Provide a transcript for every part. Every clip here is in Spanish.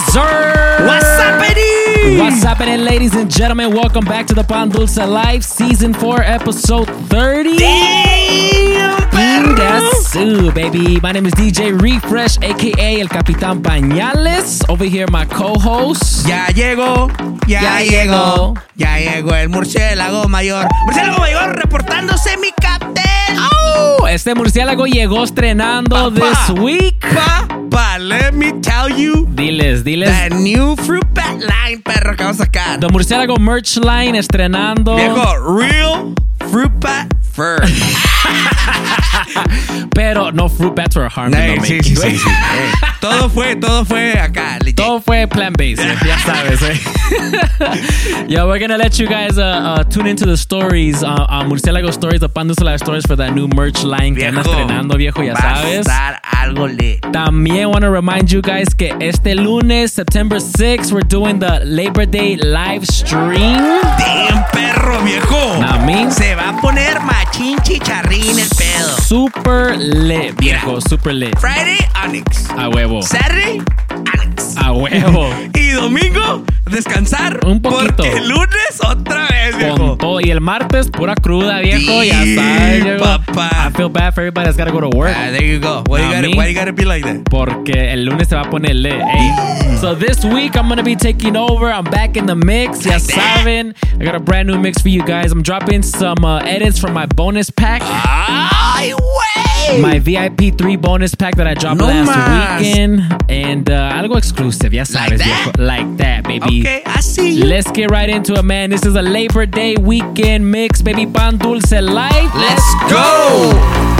Yes, sir. What's happening? What's happening, ladies and gentlemen? Welcome back to the Pan Dulce Live, Season 4, Episode 30. Damn, Mm, That's ooh, baby. My name is DJ Refresh, aka El Capitán Pañales. Over here, my co-host. Ya llegó, ya, Ya llegó, llegó. ya llegó el murciélago mayor. Murciélago mayor reportándose mi captain. Oh, este murciélago llegó estrenando Papá. this week. Papá, let me tell you Diles, diles. the new fruit bat line, perro, que vamos a sacar. The Murciélago merch line estrenando. Viejo, real fruit bat fur. Pero no fruit harmed Ey, in the sí, sí, sí, sí. Todo fue, todo fue acá. legit. Todo fue plant based, ya sabes. Eh? Yo, we're gonna let you guys uh, uh, tune into the stories, uh, uh, Murciélago stories, the Pandusala stories for that new merch line que anda estrenando, viejo, ya va a sabes. estar algo lit. También want to remind you guys que este lunes, September 6th, we're doing the Labor Day live stream. Damn, perro, viejo. Nah. Se va a poner machín chicharrín el pedo. Super lit, viejo, super lit. Friday, Onyx. A huevo. Saturday, Onyx. A huevo. Y domingo, descansar. Un poquito. Porque el lunes otra vez, viejo. Con todo. Y el martes, pura cruda, viejo. Ya Sí, sabes, viejo. papá. I feel bad for everybody that's gotta go to work. Ah, there you go. Why you, gotta, why you gotta be like that? Porque el lunes se va a poner lit. Ey. So this week I'm gonna be taking over. I'm back in the mix. Ya saben. I got a brand new mix for you guys. I'm dropping some uh, edits from my bonus pack. Ay, güey. My VIP 3 bonus pack that I dropped No last más. weekend. And uh, algo exclusive. Yes, sabes, that? viejo. Like that, baby. Okay, I see you. Let's get right into it, man. This is a Labor Day weekend mix, baby. Pan Dulce Live. Let's go.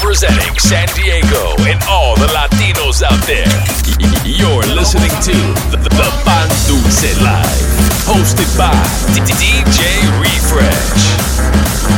Representing San Diego and all the Latinos out there, you're listening to The Pan Dulce Live, hosted by DJ Refresh.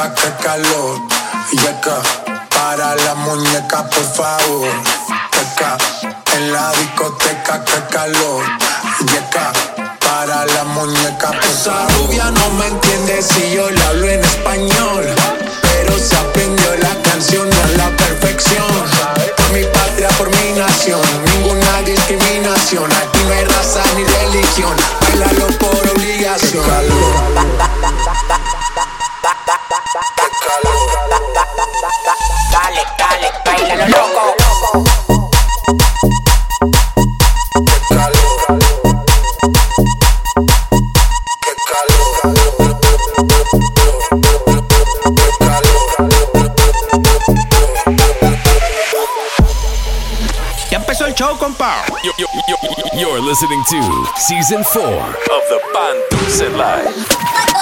Discoteca, qué calor. Y acá, para la muñeca, por favor. Qué ca en la discoteca, qué calor. Y acá, para la muñeca, por Esa rubia no me entiende si yo le hablo en español. Pero se aprendió la canción a la perfección. Por mi patria, por mi nación, ninguna discriminación. Aquí no hay raza ni religión. Bailalo por obligación. You're, listening to season four of the Pan Dulce Live.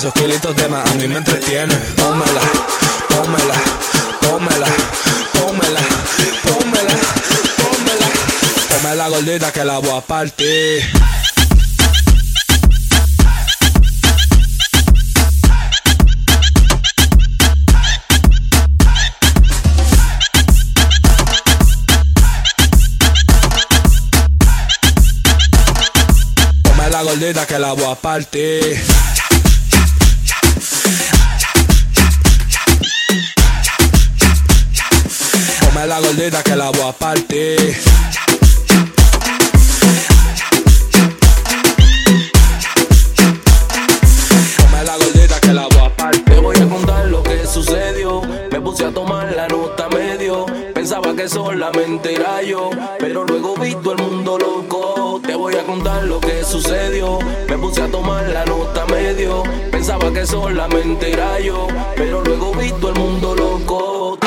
Esos kilitos de más a mí me entretiene. Pómela, pómela, pómela, pómela, pómela, pómela. Pómela gordita que la voy a partir. Gordita que la voy a partir. Que la voy a partir. La que la a. Te voy a contar lo que sucedió. Me puse a tomar la nota medio. Pensaba que solamente era yo, pero luego vi todo el mundo loco. Te voy a contar lo que sucedió. Me puse a tomar la nota medio. Pensaba que solamente era yo, pero luego vi todo el mundo loco.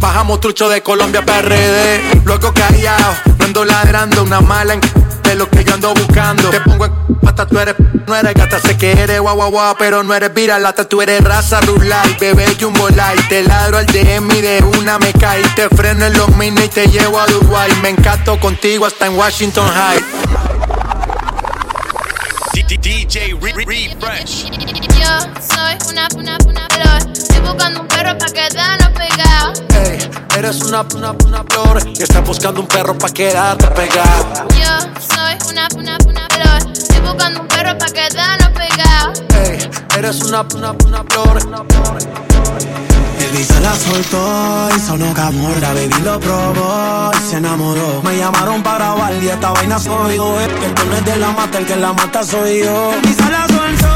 Bajamos trucho de Colombia PRD. Luego callado, no ando ladrando. Una mala en de lo que yo ando buscando. Te pongo en pata, tú eres, no eres gata. Sé que eres guau guau guau, pero no eres viralata. Tú eres raza rulay, bebé jumbo light. Te ladro al DM y de una me cae. Te freno en los mini y te llevo a Dubai. Me encanto contigo hasta en Washington High. DJ Refresh. Yo soy una, una, una calor. Estoy buscando un perro pa' quedarnos pegados. Ey, eres una, una, una flor y estás buscando un perro pa' quedarte pegado. Yo soy una, una, una calor. Estoy buscando un perro pa' quedarnos pegados. Ey, eres una, una, una flor. Baby se la soltó y sonó camor La baby lo probó y se enamoró. Me llamaron para grabar y esta vaina soy yo. El que no es de la mata, el que la mata soy yo. Baby se la soltó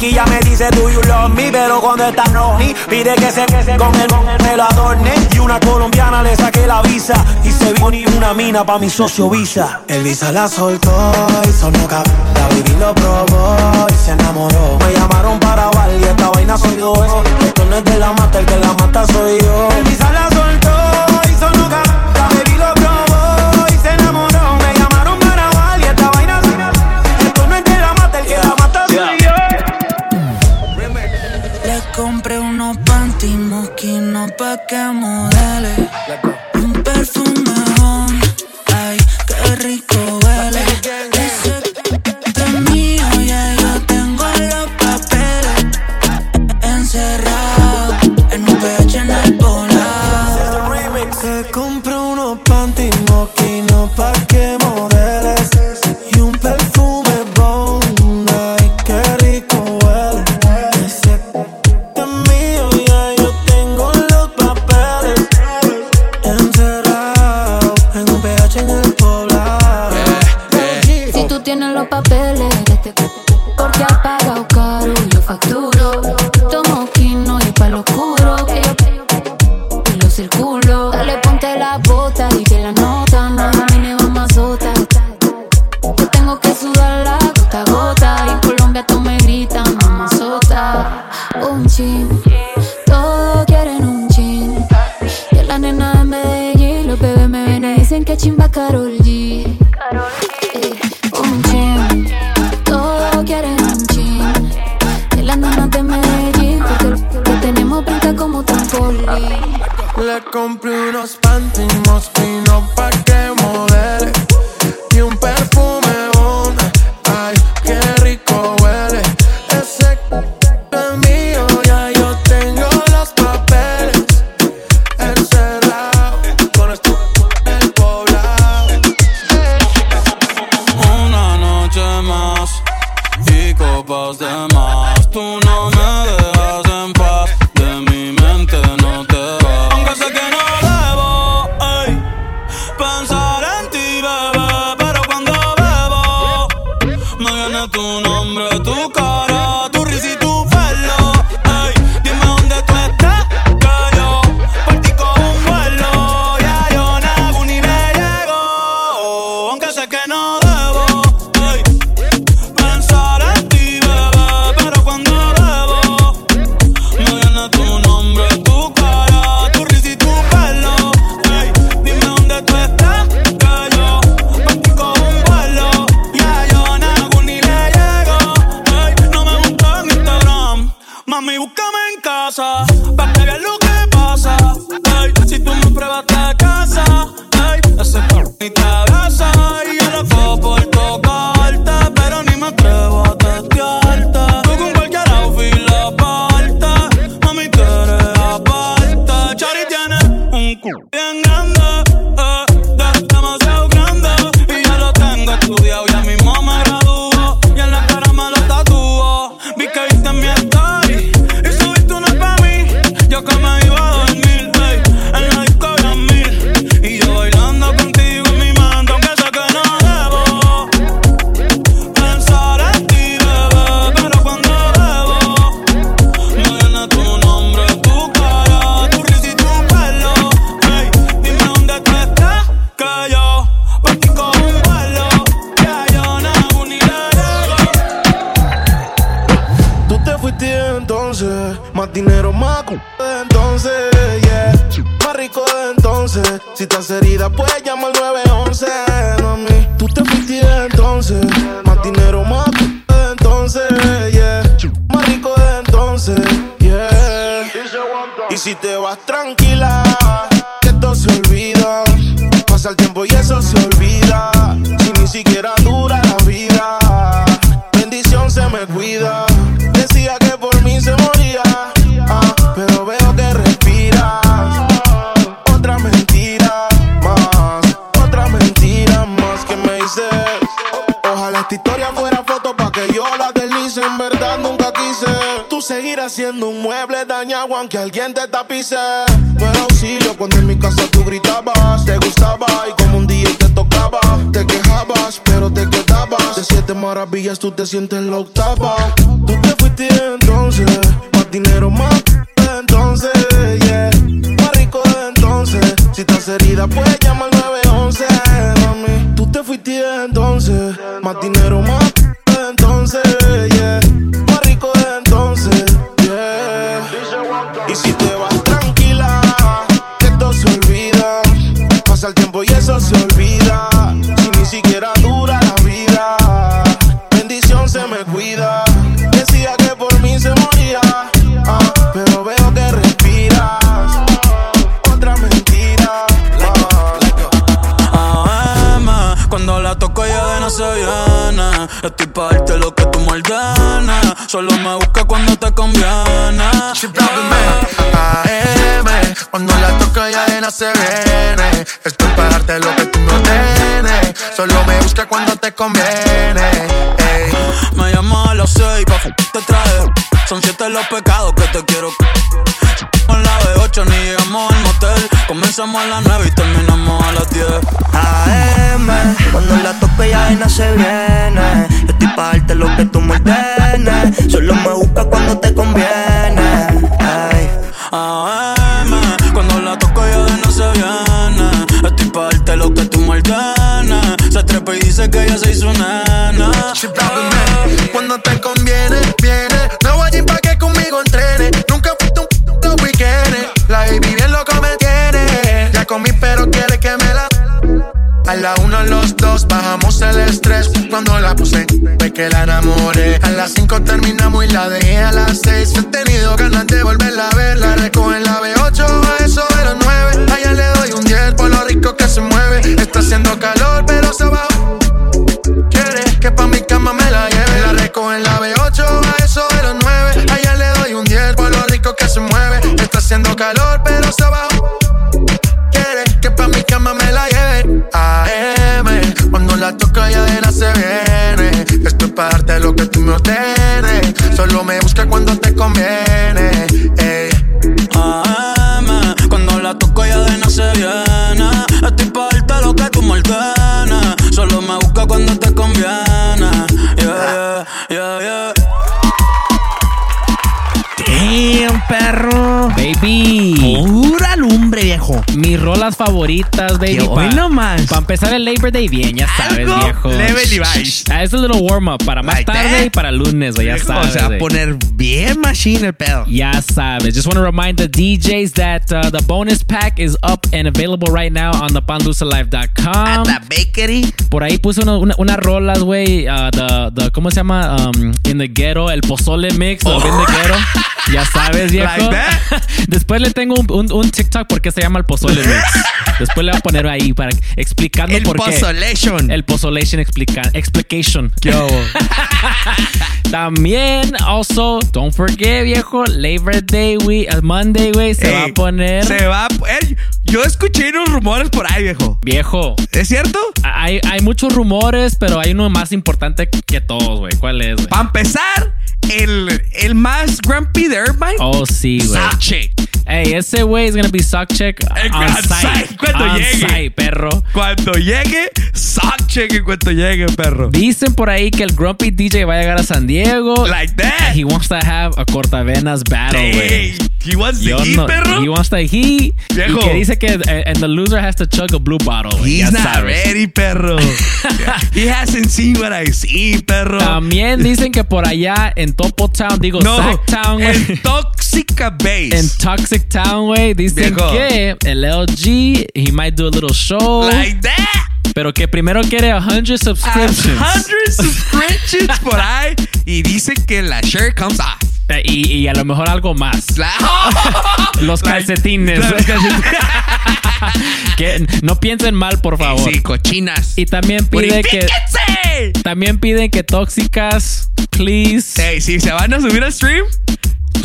Ya me dice do you love me Pero cuando está no ni Pide que se, que con él, con él me lo adorne. Y una colombiana le saqué la visa Y se vio ni una mina pa' mi socio Visa. El Visa la soltó y sonó cap La baby lo probó y se enamoró Me llamaron para y esta vaina soy yo. Esto no es de la mata, el que la mata soy yo. El Visa la que modele Pa' que veas lo que pasa. Ay, si tú me pruebas, te casa. Ay, esa bonita. siendo un mueble dañado aunque alguien te tapice. No auxilio cuando en mi casa tú gritabas, te gustaba y como un día te tocaba, te quejabas, pero te quedabas. De siete maravillas tú te sientes la octava. Tú te fuiste entonces, más dinero más entonces, yeah. Más rico entonces, si estás herida puedes llamar 911, mami. Tú te fuiste entonces, más dinero más entonces. los pecados que te quiero. Con la B8 ni llegamos al motel. Comenzamos a las 9 y terminamos a las 10. AM, cuando la toque ya no se viene. Yo estoy pa' darte lo que tú me ordenes. Solo me busca cuando te conviene. La una los dos bajamos el estrés. Cuando la puse, ve que la enamoré. A las cinco terminamos y la dejé a las seis. He tenido ganas de volverla a ver. La recojo en la B8 a eso de las nueve. Allá le doy un 10 por lo rico que se mueve. Está haciendo calor, pero se va. Quiere que pa' mi cama me la lleve. La recojo en la B8 a eso de las nueve. Allá le doy un 10 por lo rico que se mueve. Está haciendo calor, pero se va. Quiere que pa' mi me la lleve. AM, cuando la toca ya de la se viene. Esto es para darte lo que tú me ordenes. Solo me busca cuando te conviene. ey. AM, cuando la toco ya de no se viene. Estoy pa' darte lo que tú me ordenes. Solo me busca cuando te conviene. Yeah, yeah, yeah, yeah. Damn, perro. Baby. Viejo. Mis rolas favoritas, baby. Yo, hoy nomás. Para empezar el Labor Day bien, ya sabes, Algo viejo. leve, Levi's. Ah, Es un little warm up para más Like tarde that. y para lunes, güey, ya sabes. Se va a güey. poner bien machine el pedo. Ya sabes. Just want to remind the DJs that uh, the bonus pack is up and available right now on the At la bakery. Por ahí puse uno- una- unas rolas, güey. uh, the, the, ¿Cómo se llama? Um, in the ghetto, el pozole mix. o in the ghetto. Ya sabes, viejo. Like that? Después le tengo un, un- un TikTok porque se llama el pozole mix. Después le voy a poner ahí para explicando El por qué. pozolation. El pozolation explica, explication. ¿Qué hubo? También, also, don't forget, viejo, Labor Day, we, uh, Monday, güey, se va a Ey, poner. Se va a poner. Yo escuché unos rumores por ahí, viejo. Viejo, ¿Es cierto? hay, hay muchos rumores, pero hay uno más importante que todos, güey. ¿Cuál es, güey? Para empezar, el, el más grumpy de Irvine. Oh, sí, güey. Hey, ese güey is gonna be sock check Eh, on on site. site, cuando on llegue. site, perro. Cuando llegue, sock check en cuanto llegue, perro. Dicen por ahí que el Grumpy DJ va a llegar a San Diego. Like that. He wants to have a cortavenas battle, güey. He wants Yo heat, no- perro. He wants the heat. Viejo. Y que dice que eh, and the loser has to chug a blue bottle. He's not sabes. ready, perro. He hasn't seen what I see, perro. También dicen que por allá en Topo Town, digo no, Sac Town, en Toxica Base. En Toxic Town, güey, dicen Viejo. que el LG, he might do a little show. like that. pero que primero quiere 100 subscriptions. A hundred subscriptions por ahí. Y dicen que la shirt comes off. Eh, Y, y a lo mejor algo más. La- Los calcetines. Los calcetines. que no piensen mal, por favor. Sí, cochinas. Y también pide que también piden que tóxicas, please. Ey, si se van a subir al stream,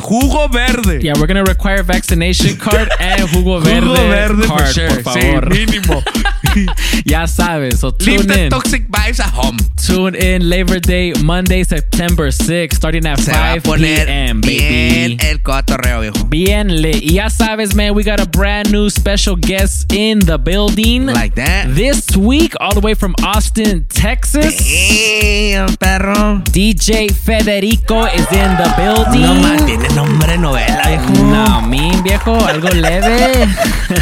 jugo verde. Yeah, we're gonna require vaccination card and jugo verde, Jugo verde for card, sure. por favor. Sí, mínimo. ya sabes, so tune Leave the in. toxic vibes at home. Tune in Labor Day, Monday, September 6th, starting at Se 5 poner p.m., bien baby. el cotorreo, viejo. Bien lit. Y ya sabes, man, we got a brand new special guest in the building. Like that. This week, all the way from Austin, Texas. Damn, perro. DJ Federico is in the building. No más, tiene nombre novela, viejo. No, mean viejo, algo leve.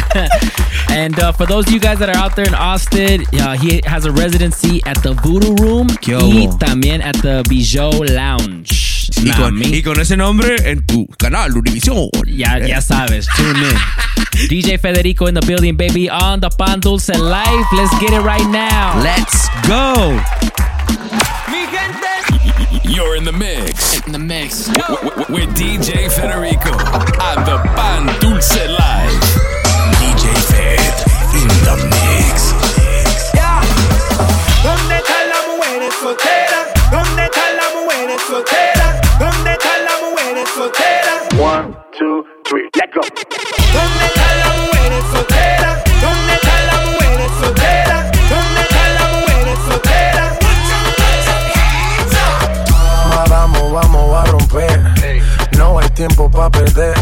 and uh, for those of you guys that are out there in Austin, uh, he has a residency at the Voodoo Room ¿Qué y hubo? también at the Bijou Lounge. Y con, y con ese nombre en tu canal, Univision. Ya, ya sabes, tune in. DJ Federico in the building, baby, on the Pan Dulce Life. Let's get it right now. Let's go. You're in the mix In the mix. w- w- with DJ Federico on the Pan Dulce Live. DJ Fed in the mix. Solteras? ¿Dónde están las mujeres solteras? ¿Dónde están las mujeres solteras? One, two, three, let go. ¿Dónde están las mujeres solteras? ¿Dónde están las mujeres solteras? ¿Dónde están las mujeres solteras? Vamos, vamos a romper. No hay tiempo para perder.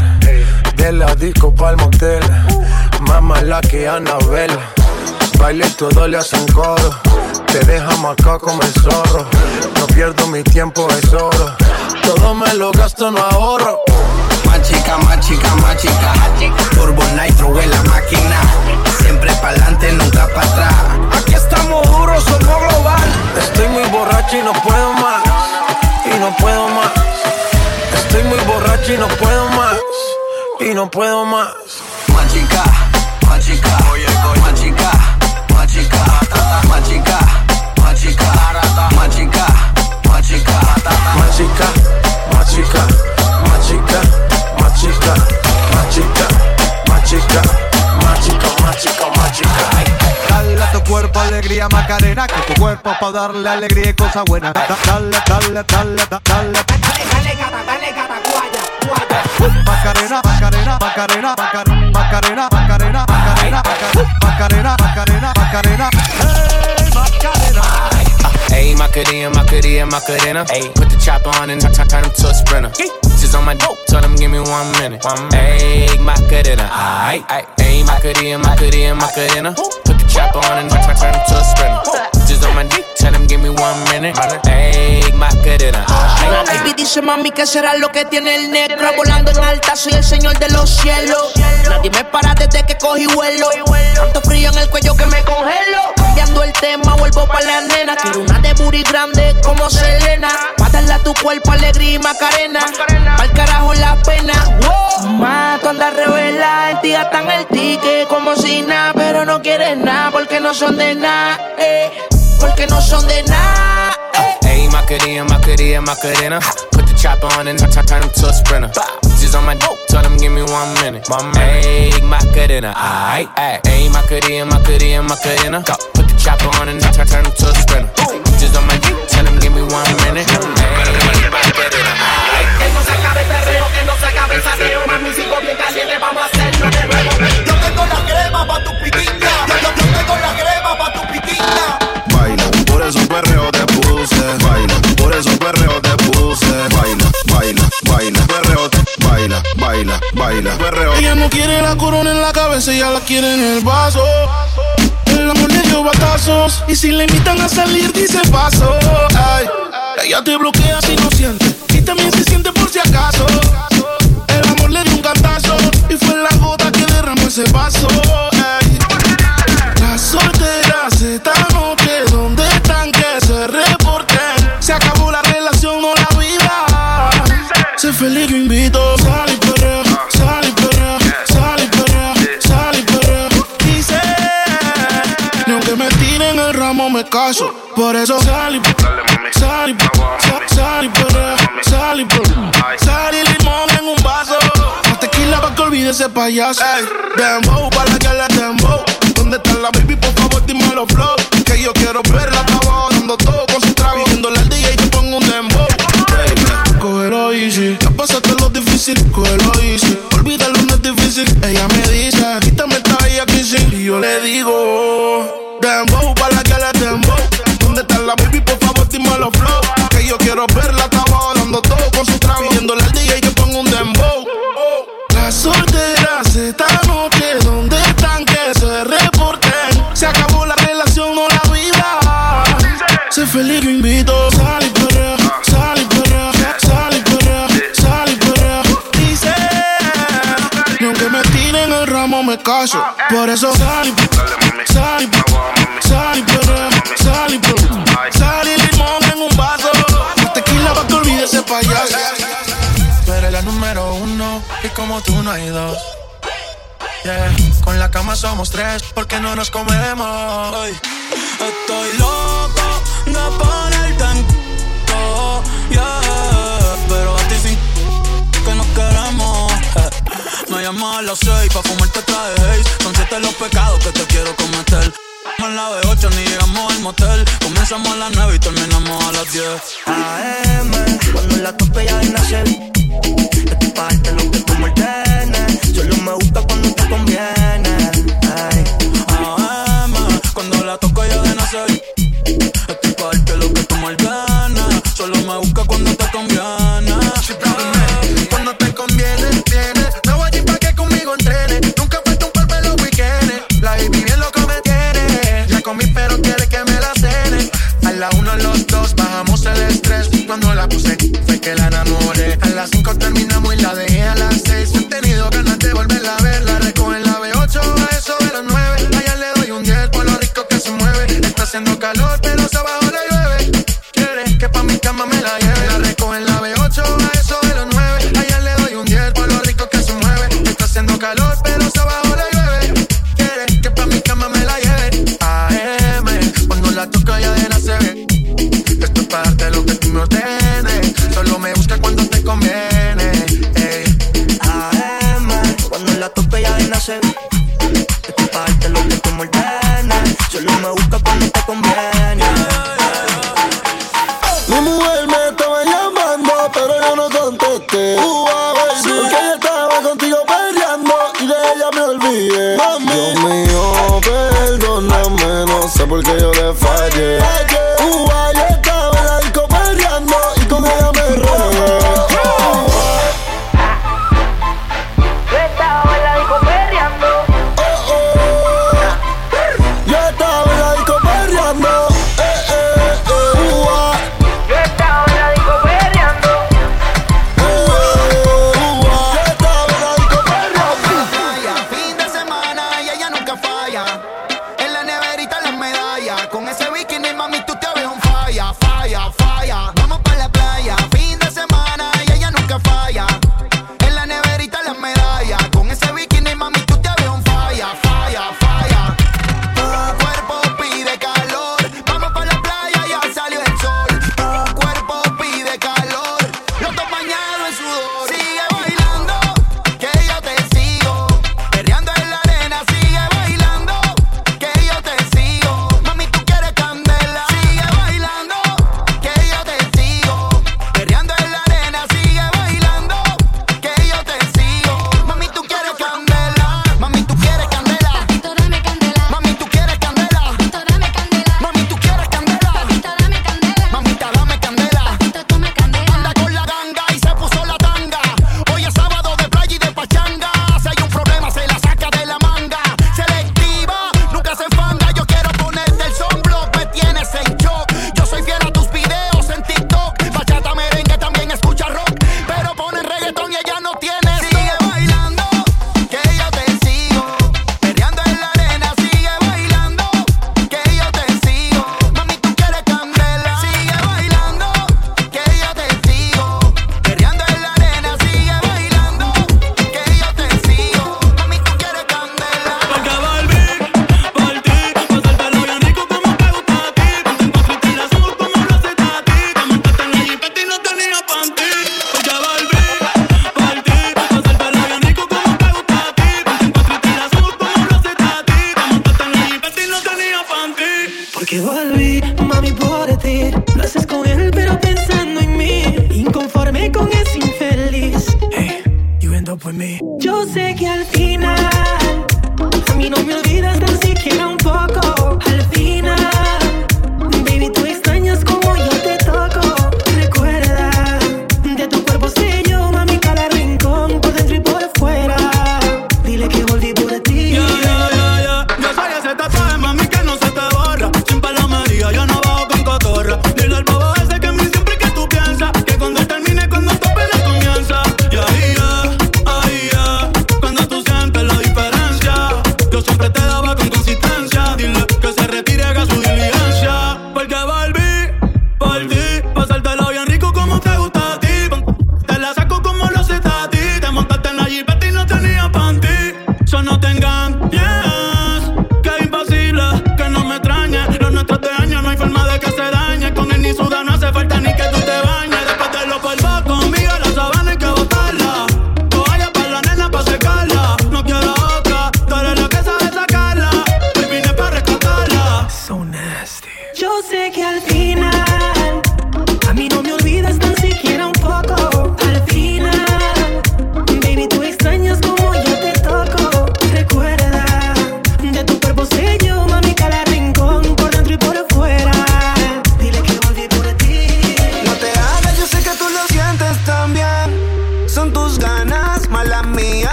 De la disco pa'l motel. Más mala que Anabel. Baile todo le hacen coro. Te deja marcado como el zorro. No pierdo mi tiempo, es oro. Todo me lo gasto, no ahorro. Más chica, más chica, más chica. Turbo Nitro en la máquina. Siempre pa'lante, nunca para atrás. Aquí estamos duros, somos global. Estoy muy borracho y no puedo más. Y no puedo más. Estoy muy borracho y no puedo más. Y no puedo más. Más chica, más chica. Más chica, machica, machica, machica, machica, machica, Machica, machica, machica, machica, machica, machica, machica, machica, machica. Dale a tu cuerpo alegría Macarena, que tu cuerpo pa' darle alegría y cosas buenas. Da- Dale, dale, dale, da- dale. Macarena, Macarena, Macarena, Macarena, Macarena, Macarena, Macarena, Macarena, Macarena, Macarena. Macarena. Ayy, Macarena, Macarena, Macarena. Ayy, put the chopper on and turn, turn him to a sprinter. Just on my dope, tell him give me one minute. One Ayy, Macarena, aight, aight. Ayy, Macarena, Macarena, Macarena. Put the chopper on and turn, turn him to a sprinter. Tell him give me one minute. La aight. baby dice mami que será lo que tiene el negro Volando en alta, soy el señor de los cielos. Nadie me para desde que cogí vuelo. Tanto frío en el cuello que me congelo. Cambiando el tema, vuelvo pa' la nena. Quiero una de booty grande como Selena. Pa' darle a tu cuerpo alegría y macarena. Carajo la pena. Wow. Ma, tú andas revela, en ti el ticket Como si nada, pero no quieres nada Porque no son de nada, eh Porque no son de nada Ayy, Macarena, Macarena, Macarena. Put the chopper on and turn, him to a sprinter. Just on my dope, tell him give me one minute. Minute. Ayy, Macarena, aight, aight. Ayy, Macarena, Macarena, Macarena. Put the chopper on and turn, turn him to a sprinter. Just on my dick, tell him give me one minute. Ayy, Macarena, aight. Que no se acabe el perreo, que no se acabe el saqueo. Mami, sigo bien caliente, vamos a hacerlo de nuevo. Yo tengo la crema pa' tu Baila, por eso perreo te puse. Baila, baila, baila, perreo baila, baila, baila, perreo. Ella no quiere la corona en la cabeza, ella la quiere en el vaso. El amor le dio batazos. Y si le invitan a salir, dice paso. Ay, ella te bloquea si no siente. Y también se siente por si acaso. El amor le dio un cantazo. Y fue la gota que derramó ese vaso. Sal y perrea, sal y perrea. Sal y limón en un vaso. Más tequila pa' que olvide ese payaso. Ey, dembow, para que le dembow. ¿Dónde está la baby? Por favor, dime los flow. Que yo quiero verla, estaba dando todo con su trago. Pidiéndole al DJ que ponga un dembow. Cógelo easy, ya pasaste lo difícil, cógelo easy. Olvídalo, no es difícil. Ella me dice, quítame esta bella kissing. Y yo le digo, dembow, para que le dembow. ¿Dónde está la baby? Por favor, dime los flow. Que yo quiero verla, estaba dando todo con su trago. Pidiéndole al DJ que ponga un dembow. Las solteras esta noche, ¿dónde están? Que se reporten. Se acabó la relación, no la vida. Sé feliz, yo invito. Sal y perrea, sal y perrea, sal y perrea, sal y perrea. Dice, ni aunque me tiren el ramo me caso. Por eso sal y sal y payaso. Tú eres la número uno y como tú no hay dos. Yeah. Con la cama somos tres porque no nos comemos. Estoy loco de ponerte en c***o, yeah. Pero a ti sin que nos queremos. eh. Me llamas a las seis pa' fumarte traje haze. Son siete los pecados que te quiero cometer. En la B8 ni llegamos al motel. Comenzamos a las 9 y terminamos a las 10. AM, cuando la tope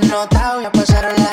que no te voy a pasar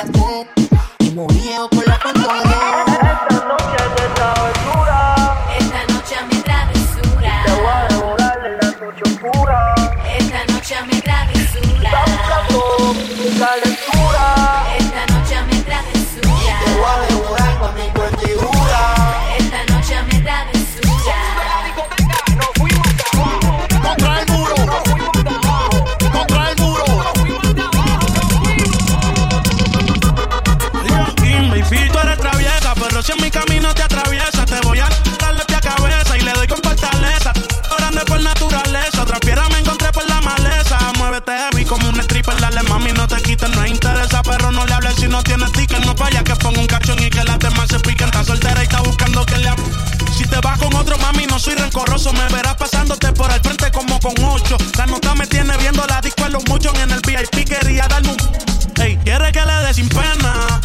rencoroso. Me verás pasándote por el frente como con ocho. La nota me tiene viendo la disco en los muchos en el VIP. Quería darme un. Ey, quiere que le dé sin pena.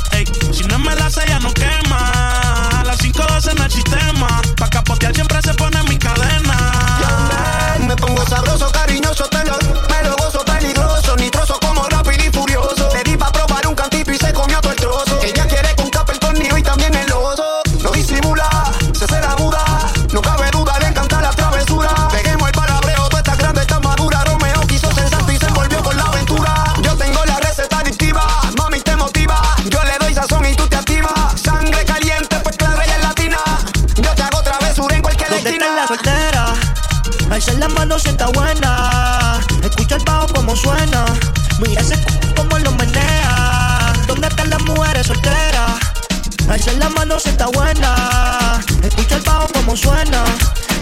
Alza la mano si está buena. Escucha el bajo como suena.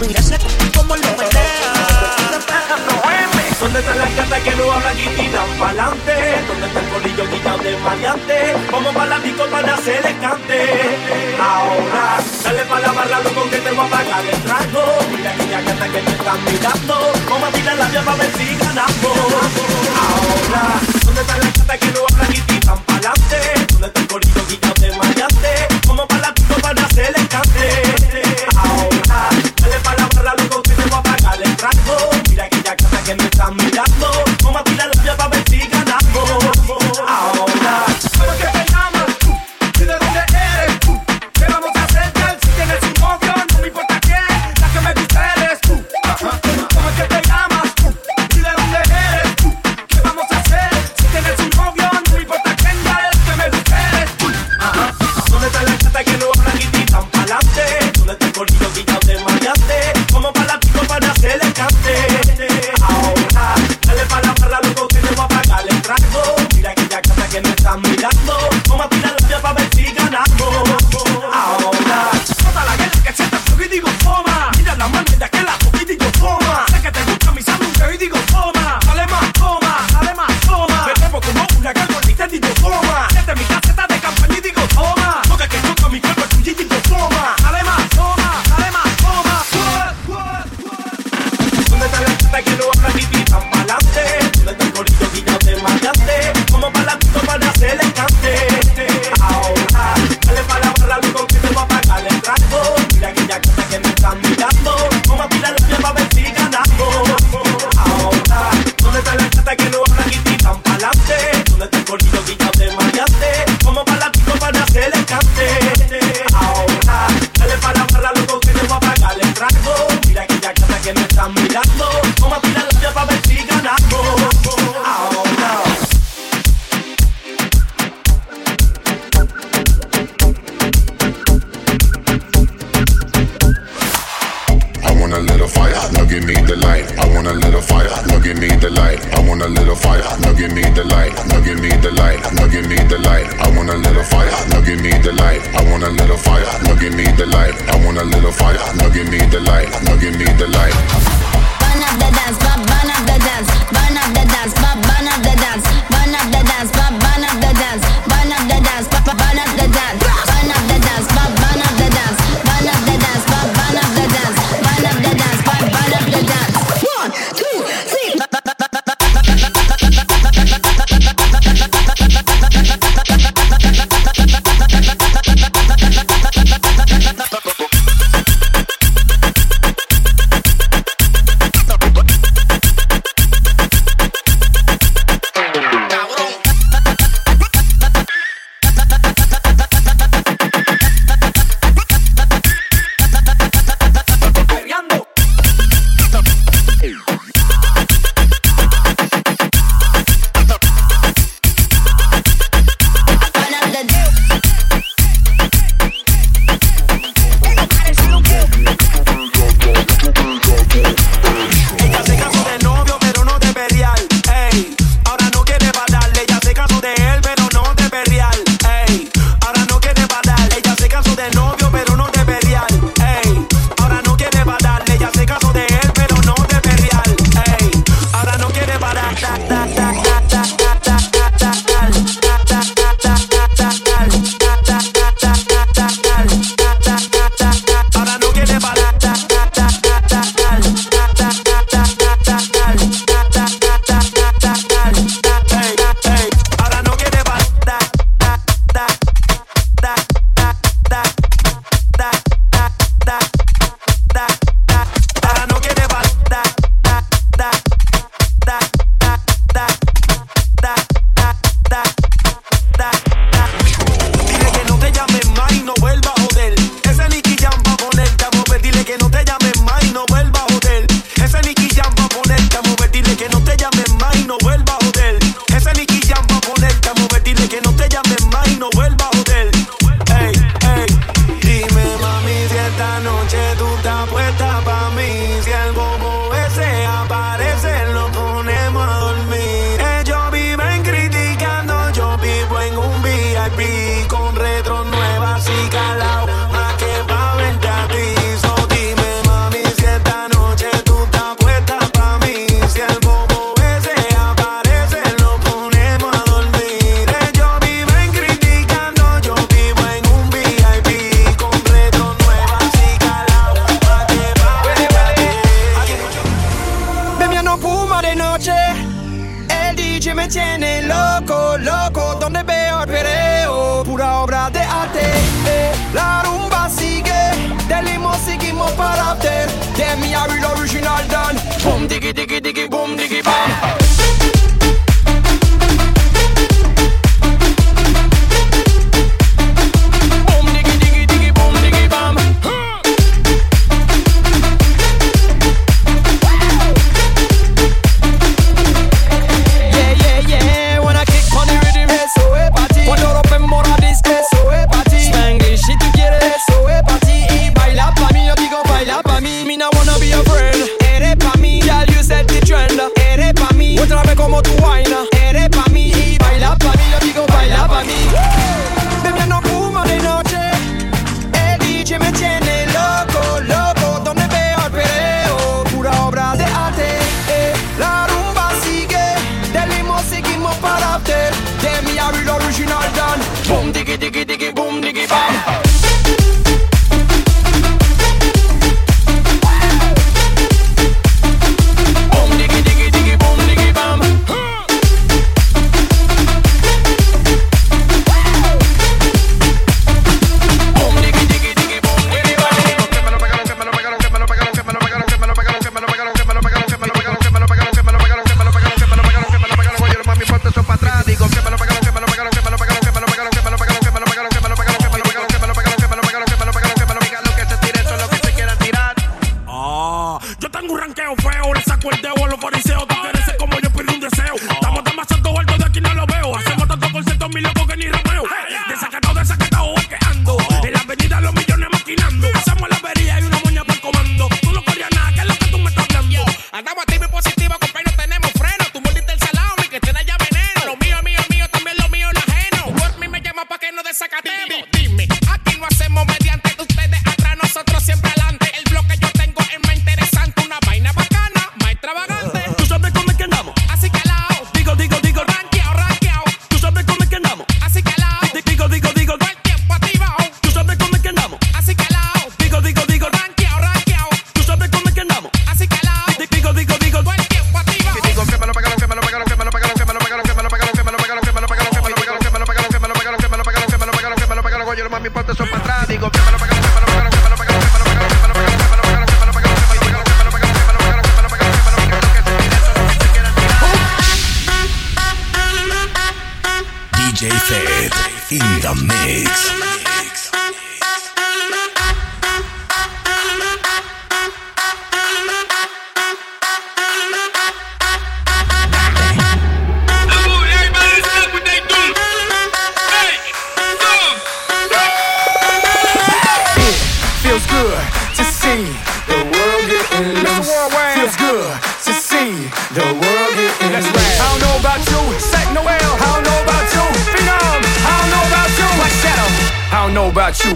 Mira ese como lo pelea. ¿Dónde están las gatas que no hablan y tiran pa'lante? ¿Dónde está el colillo quitado de maleante? Vamos pa' la disco para hacer el cante. Ahora, dale pa' la barra, loco, que te voy a pagar el trago. Mira aquella gata que te están mirando. Vamos a tirar la llave a ver si ganamos. Ahora, ¿dónde están las gatas que no hablan y tiran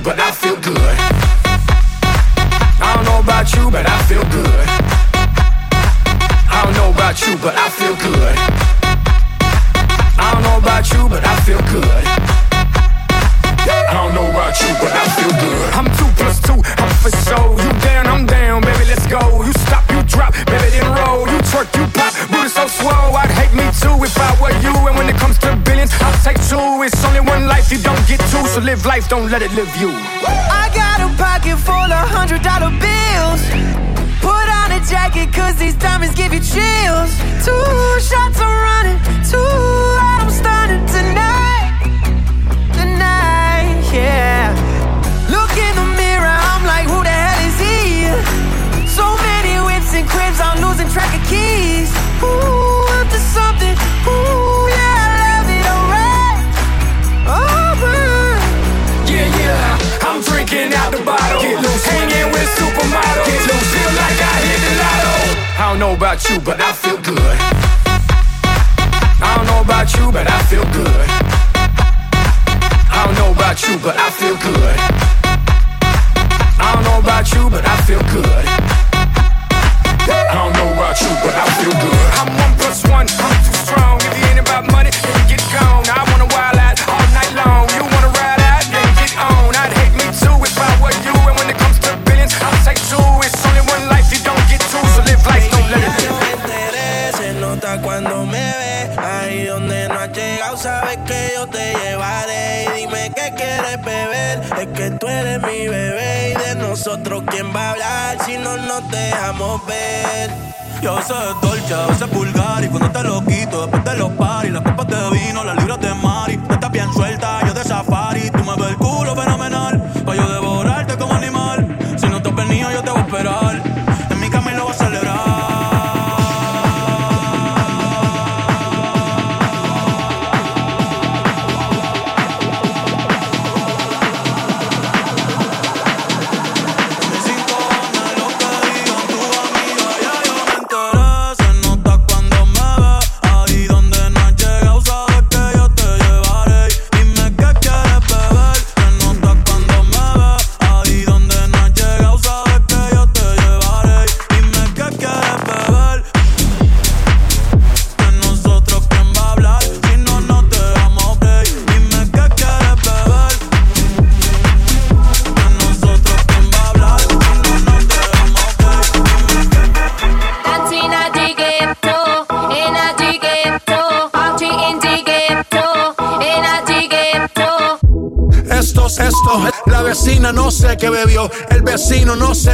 but I feel good. I don't know about you, but I feel good. I don't know about you, but I feel good. I don't know about you, but I feel good. Live life, don't let it live you. I got a pocket full of hundred dollar bills. Put on a jacket, cause these diamonds give you chills. Two shots I'm running, two out, I'm stunning tonight. Tonight, yeah. Look in the mirror, I'm like, who the hell is he? So many whips and cribs, I'm losing track of keys. Ooh, up to something, ooh. Drinking out the bottle. Get loose. Hanging with supermodels. Get loose. Feel like I hit the lotto. I don't know about you, but I feel good. I don't know about you, but I feel good. I don't know about you, but I feel good. I don't know about you, but I feel good. I don't know about you, but I feel good. I'm one plus one. I'm Es que tú eres mi bebé. Y de nosotros, ¿quién va a hablar si no nos dejamos ver? Yo sé dolce, a veces vulgar y cuando te lo quito después de los paris, las copas de vino, las libras de mari, tú estás bien suelta, yo de safari,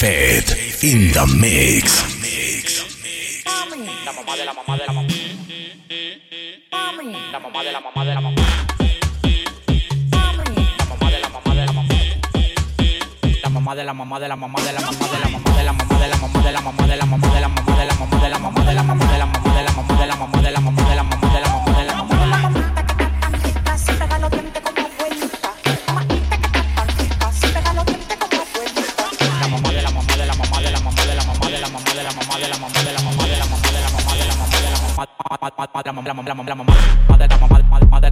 Fed in the mix. La mamá de la mamá de la mamá. La mamá de la mamá de la mamá. La mamá de la mamá de la mamá. La mamá de la mamá de la mamá de la mamá de la mamá de la mamá de la mamá de la mamá de la mamá de la mamá de la mamá de la mamá de la mamá de la mamá de la mamá de la mamá மத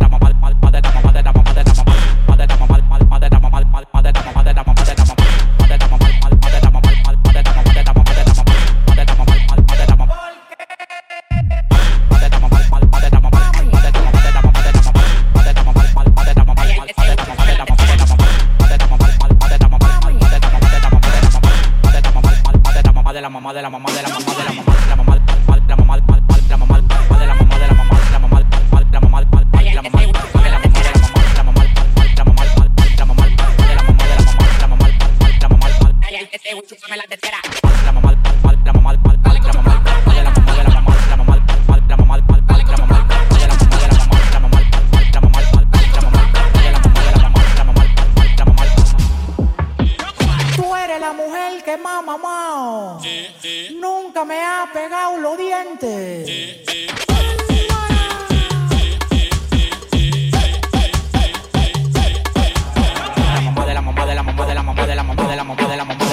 la mamá de la mamá.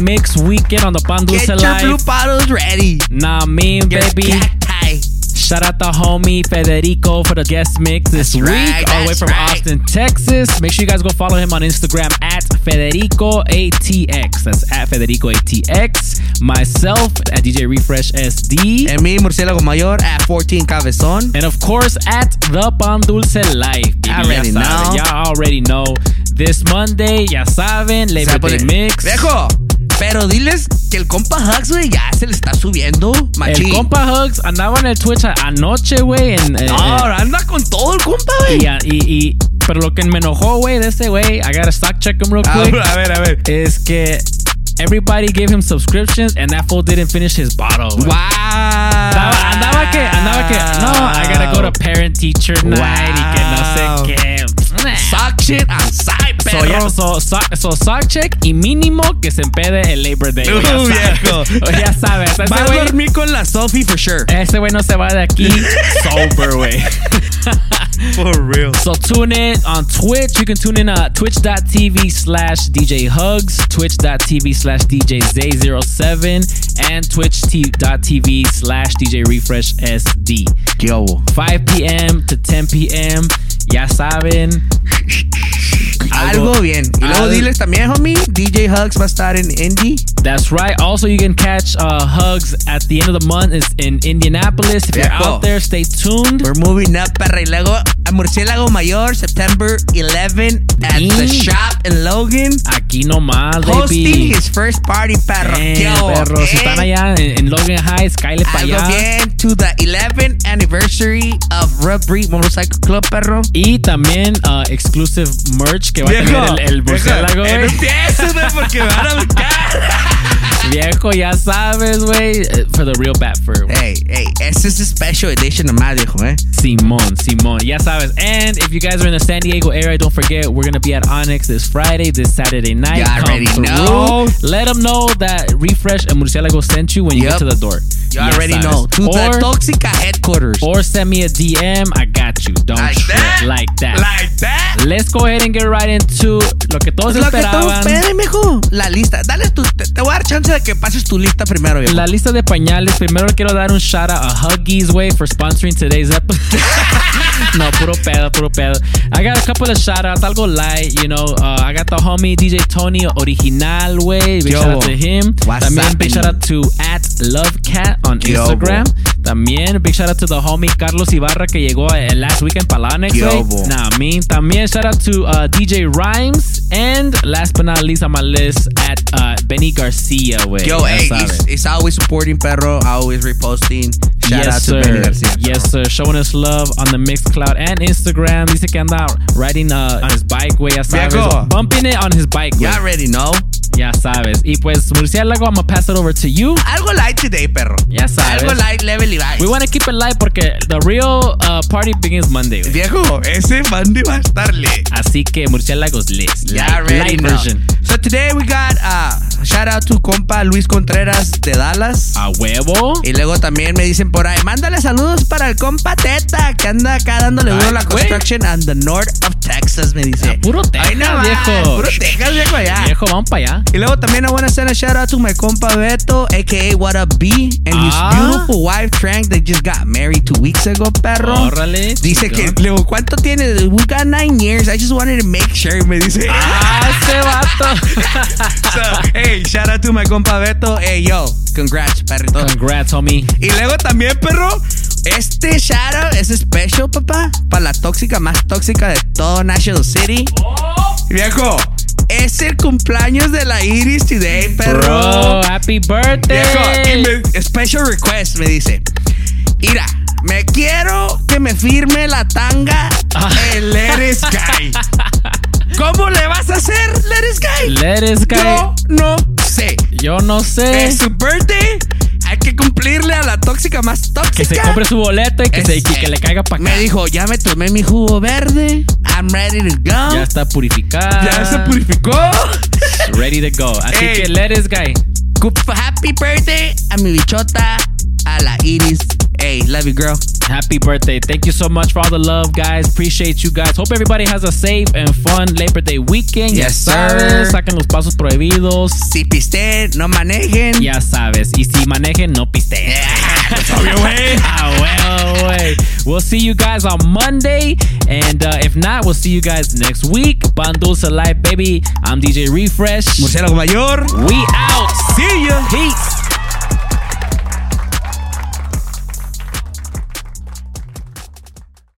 Mix Weekend on the Pan Dulce Get your blue bottles ready. Nah, me, baby. Shout out to homie Federico for the guest mix this That's week, right, all the way from right. Austin, Texas. Make sure you guys go follow him on Instagram at Federico ATX. That's at Federico ATX. Myself at DJ Refresh SD. And me, Murciélago Mayor, at 14 Cabezon. And of course, at the Pan Dulce Life. baby. Already know. Y'all already know. This Monday, ya saben, Labor Day Mix. Viejo, pero diles que el compa Hugs, güey, ya se le está subiendo. Machín. El compa Hugs andaba en el Twitch anoche, güey. en- en- No, ahora anda con todo el compa, güey. Y, y, y- pero lo que me enojó, güey, de ese güey, I gotta stock check him real quick. a ver, a ver. Es que everybody gave him subscriptions and that fool didn't finish his bottle. Wow. Andaba, andaba que, andaba que, no, I gotta go to parent teacher night y que no sé qué. Sock shit on side, So, perro. ya, so, so, so sock check y mínimo que se empede el Labor Day. güey, ya viejo. ya sabes. Ese Va a güey- dormir con la Sophie for sure. ese güey no se va de aquí sober, güey. For real. So tune in on Twitch. You can tune in at twitch.tv slash DJ Hugs, twitch.tv slash DJ Zay07, and twitch.tv slash DJ Refresh SD. ¿Qué hubo? 5 p.m. to 10 p.m. Ya saben. Algo bien. Y luego diles también, homie, DJ Hugs va a estar en Indy. That's right. Also, you can catch uh, Hugs at the end of the month. It's in Indianapolis. If you're Viejo. out there, stay tuned. We're moving up, perra. Y luego a Murciélago Mayor, September 11 at the Mm. shop in Logan. Aquí nomás, Hosting baby. his first party, perro. Damn, Yo, perro. Si eh, están allá en, en Logan Heights, cállate para allá. bien to the 11th anniversary of Rub Breed Motorcycle Club, perro. Y también uh, exclusive merch que va a tener el, el murciélago, eh, no empieces, porque me van a buscar. Viejo, ya sabes, güey. eh, For the real bat fur. Hey, hey, ese es a special edition nomás, viejo, eh. Simón, Simón. Ya sabes. And if you guys are in the San Diego area, don't forget, we're going to be at Onyx this Friday, this Saturday night. You Come already through. know. Let them know that Refresh and Murciélago sent you when you Yep. get to the door. You Ya already sabes. know. To or, the Toxica headquarters. or send me a DM. I got you. Don't Like trip. that? Like that. Like that? Let's go ahead and get right into lo que todos Lo que esperaban. espere, mijo. La lista. Dale tu, te, te voy a dar chance de que pases tu lista primero, viejo. La lista de pañales. Primero quiero dar un shout out a Huggies, way, for sponsoring today's episode. no, puro pedo, puro pedo. I got a couple of shout outs. I'll go light, you know. Uh, I got the homie DJ Tony Original, way. Big Yo. shout out to him. What's También big shout out to at LoveCat on Yo, Instagram. También big shout out to the homie Carlos Ibarra que llegó el last weekend para Lanex, Yo, way. bo. Nah, I mean. También shout out to uh, DJ Rhymes. And last but not least on my list at uh, Benny Garcia, way. Yo, hey, he's, always supporting Perro, always reposting. Shout yes, out to sir. Benny Garcia. Yes, sir. Showing us love on the Mixcloud and Instagram. Dice que anda riding uh, on his bike, güey, ya sabes. Bumping it on his bike. You already know. Ya sabes. Y pues, Murciélago, I'm gonna pass it over to you. Algo light today, perro. Ya sabes. Algo light, level y light. We want to keep it light porque the real uh, party begins Monday, güey. Viejo, ese Monday va a estar lit. Así que Murciélagos list. Ya light, light version. So today we got uh, shout out to compa Luis Contreras de Dallas. A huevo. Y luego también me dicen por ahí, mándale saludos para el compa Teta, que anda acá dándole duro a la construction on the north of Texas, me dice. Puro Texas, Ay, no viejo. Puro Texas, viejo, allá. Viejo, vamos para allá. Y luego también I want to send a shout out to my compa Beto, aka What Up B, and his Ah. beautiful wife Trank. They just got married two weeks ago, perro. Órale. Dice que, digo, ¿cuánto tiene? We got nine years. I just wanted to make sure, me dice. Ah, ese vato. so, hey, shout out to my compa Beto. Hey, yo, congrats, perrito. Congrats, homie. Y luego también, perro, este shout out es special, papá, para la tóxica más tóxica de todo National City. Viejo, es el cumpleaños de la Iris today, perro. Bro, happy birthday. Viejo, me- special request me dice, mira, me quiero que me firme la tanga Ah. el Let It Sky. ¿Cómo le vas a hacer, Let It Sky? Let it sky. Yo no sé. Yo no sé. Es su birthday. Hay que cumplirle a la tóxica más tóxica. Que se compre su boleto y que, Es- se, y que le caiga para acá. Me dijo, ya me tomé mi jugo verde. I'm ready to go. Ya está purificada. Ya se purificó. Ready to go. Así Ey. que let guy. Good- Happy birthday a mi bichota, a la Iris. Hey, love you, girl. Happy birthday. Thank you so much for all the love, guys. Appreciate you guys. Hope everybody has a safe and fun Labor Day weekend. Ya Yes, sabes, sir. Saquen los pasos prohibidos. Si pisteen, no manejen. Ya sabes. Y si manejen, no obvio, güey. Ah, well, güey. We'll see you guys on Monday. And uh, if not, we'll see you guys next week. Bundles alive, baby. I'm DJ Refresh. Murciélago Mayor. We out. See ya. Peace.